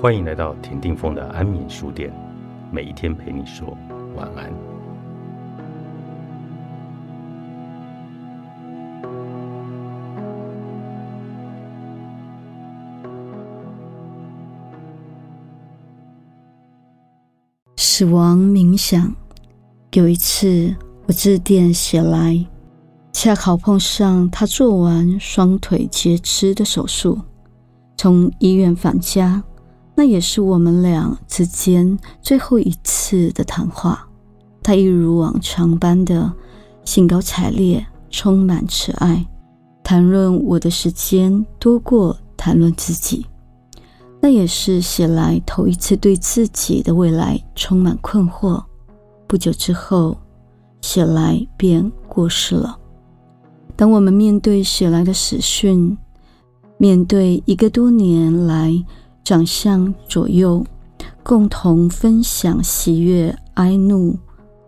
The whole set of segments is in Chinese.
欢迎来到田定峰的安眠书店，每一天陪你说晚安。死亡冥想。有一次，我致电写来，恰好碰上他做完双腿截肢的手术，从医院返家。那也是我们俩之间最后一次的谈话。他一如往常般的兴高采烈，充满慈爱，谈论我的时间多过谈论自己。那也是写来头一次对自己的未来充满困惑。不久之后，写来便过世了。当我们面对写来的死讯，面对一个多年来。长相左右，共同分享喜悦哀怒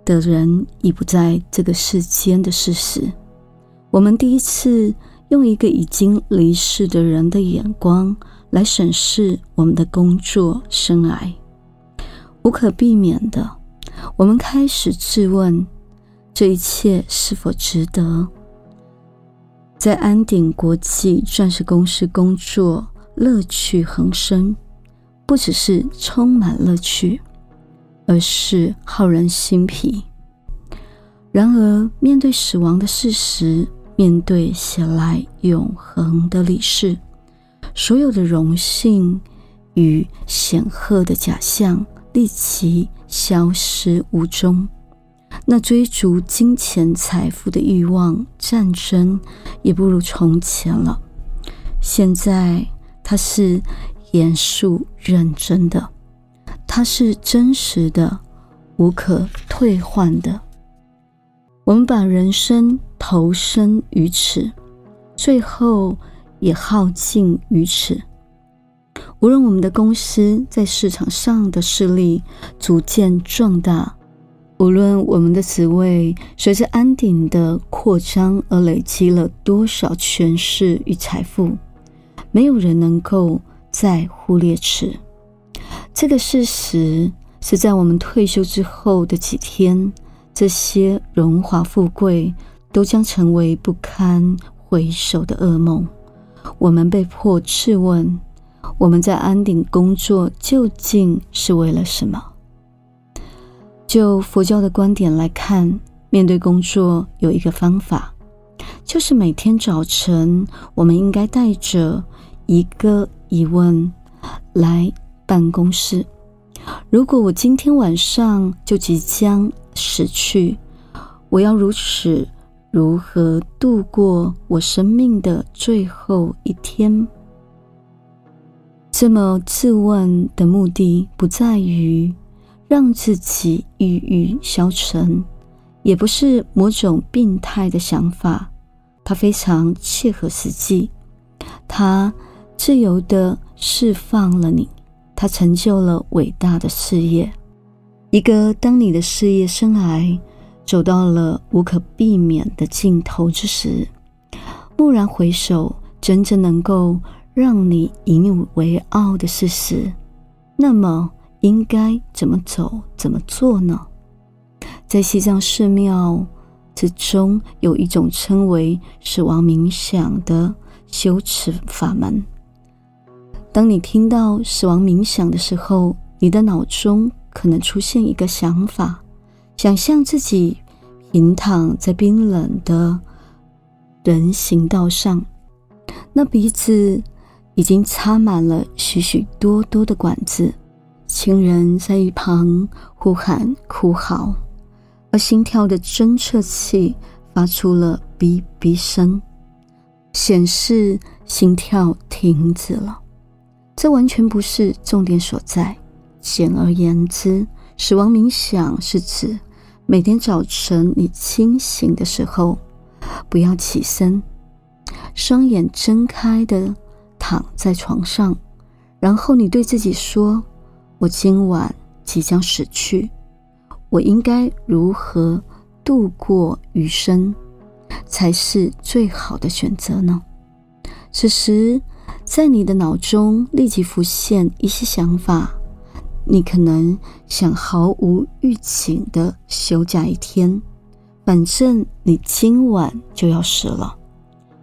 的人已不在这个世间的事实。我们第一次用一个已经离世的人的眼光来审视我们的工作生涯，无可避免的，我们开始质问：这一切是否值得？在安鼎国际钻石公司工作。乐趣横生，不只是充满乐趣，而是耗人心脾。然而，面对死亡的事实，面对写来永恒的理事，所有的荣幸与显赫的假象立即消失无踪。那追逐金钱财富的欲望、战争，也不如从前了。现在。它是严肃认真的，它是真实的，无可退换的。我们把人生投身于此，最后也耗尽于此。无论我们的公司在市场上的势力逐渐壮大，无论我们的职位随着安鼎的扩张而累积了多少权势与财富。没有人能够再忽略此这个事实，是在我们退休之后的几天，这些荣华富贵都将成为不堪回首的噩梦。我们被迫质问：我们在安顶工作究竟是为了什么？就佛教的观点来看，面对工作有一个方法，就是每天早晨，我们应该带着。一个疑问来办公室：如果我今天晚上就即将死去，我要如此如何度过我生命的最后一天？这么自问的目的，不在于让自己抑郁消沉，也不是某种病态的想法，它非常切合实际，它。自由的释放了你，他成就了伟大的事业。一个当你的事业生涯走到了无可避免的尽头之时，蓦然回首，真正能够让你引以为傲的事实，那么应该怎么走、怎么做呢？在西藏寺庙之中，有一种称为死亡冥想的修持法门。当你听到死亡冥想的时候，你的脑中可能出现一个想法：想象自己平躺在冰冷的人行道上，那鼻子已经插满了许许多多的管子，亲人在一旁呼喊哭嚎，而心跳的侦测器发出了哔哔声，显示心跳停止了。这完全不是重点所在。简而言之，死亡冥想是指每天早晨你清醒的时候，不要起身，双眼睁开的躺在床上，然后你对自己说：“我今晚即将死去，我应该如何度过余生，才是最好的选择呢？”此时。在你的脑中立即浮现一些想法。你可能想毫无预警的休假一天，反正你今晚就要死了；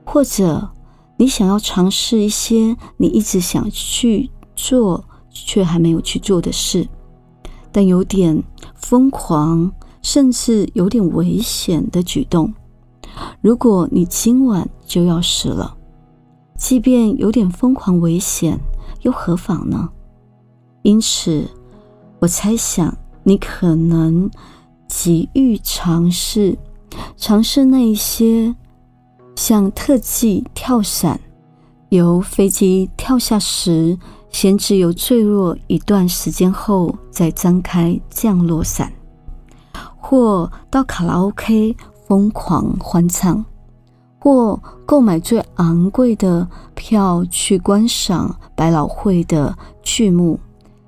或者你想要尝试一些你一直想去做却还没有去做的事，但有点疯狂，甚至有点危险的举动。如果你今晚就要死了，即便有点疯狂危险，又何妨呢？因此，我猜想你可能急于尝试，尝试那一些像特技跳伞，由飞机跳下时，先只有坠落一段时间后再张开降落伞，或到卡拉 OK。疯狂欢唱，或购买最昂贵的票去观赏百老汇的剧目。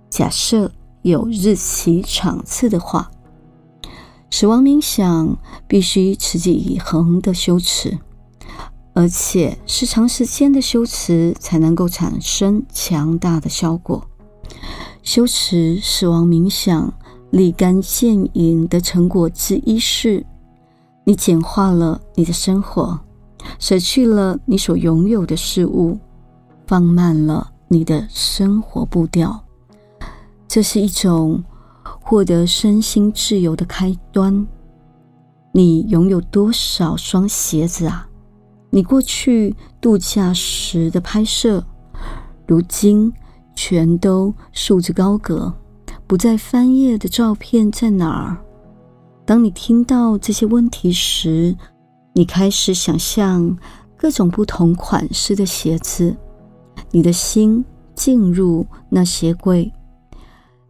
假设有日期场次的话，死亡冥想必须持之以恒的修持，而且是长时间的修持才能够产生强大的效果。修持死亡冥想立竿见影的成果之一是。你简化了你的生活，舍去了你所拥有的事物，放慢了你的生活步调。这是一种获得身心自由的开端。你拥有多少双鞋子啊？你过去度假时的拍摄，如今全都束之高阁，不再翻页的照片在哪儿？当你听到这些问题时，你开始想象各种不同款式的鞋子。你的心进入那鞋柜，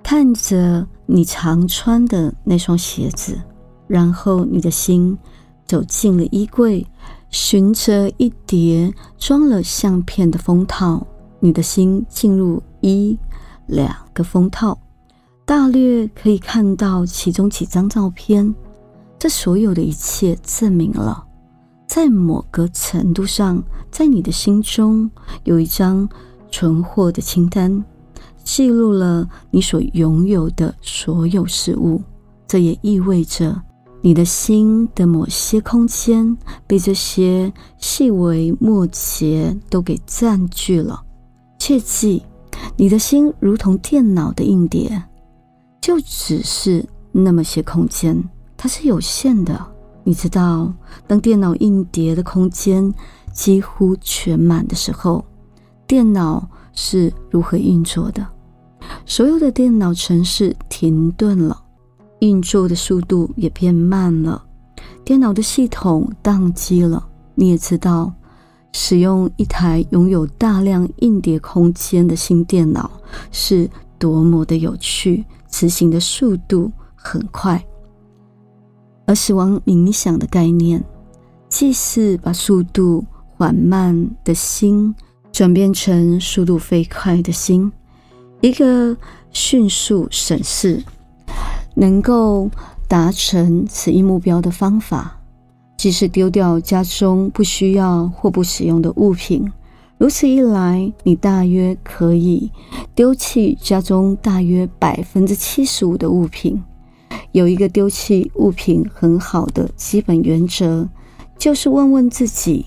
看着你常穿的那双鞋子，然后你的心走进了衣柜，寻着一叠装了相片的封套，你的心进入一两个封套。大略可以看到其中几张照片，这所有的一切证明了，在某个程度上，在你的心中有一张存货的清单，记录了你所拥有的所有事物。这也意味着，你的心的某些空间被这些细微末节都给占据了。切记，你的心如同电脑的硬碟。就只是那么些空间，它是有限的。你知道，当电脑硬碟的空间几乎全满的时候，电脑是如何运作的？所有的电脑程式停顿了，运作的速度也变慢了，电脑的系统宕机了。你也知道，使用一台拥有大量硬碟空间的新电脑是多么的有趣。执行的速度很快，而死亡冥想的概念，既是把速度缓慢的心转变成速度飞快的心，一个迅速审视能够达成此一目标的方法，即是丢掉家中不需要或不使用的物品。如此一来，你大约可以丢弃家中大约百分之七十五的物品。有一个丢弃物品很好的基本原则，就是问问自己：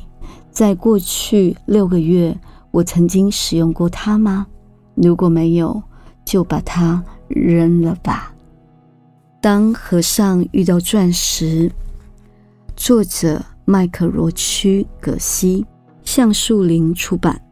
在过去六个月，我曾经使用过它吗？如果没有，就把它扔了吧。当和尚遇到钻石，作者麦克罗区葛西。橡树林出版。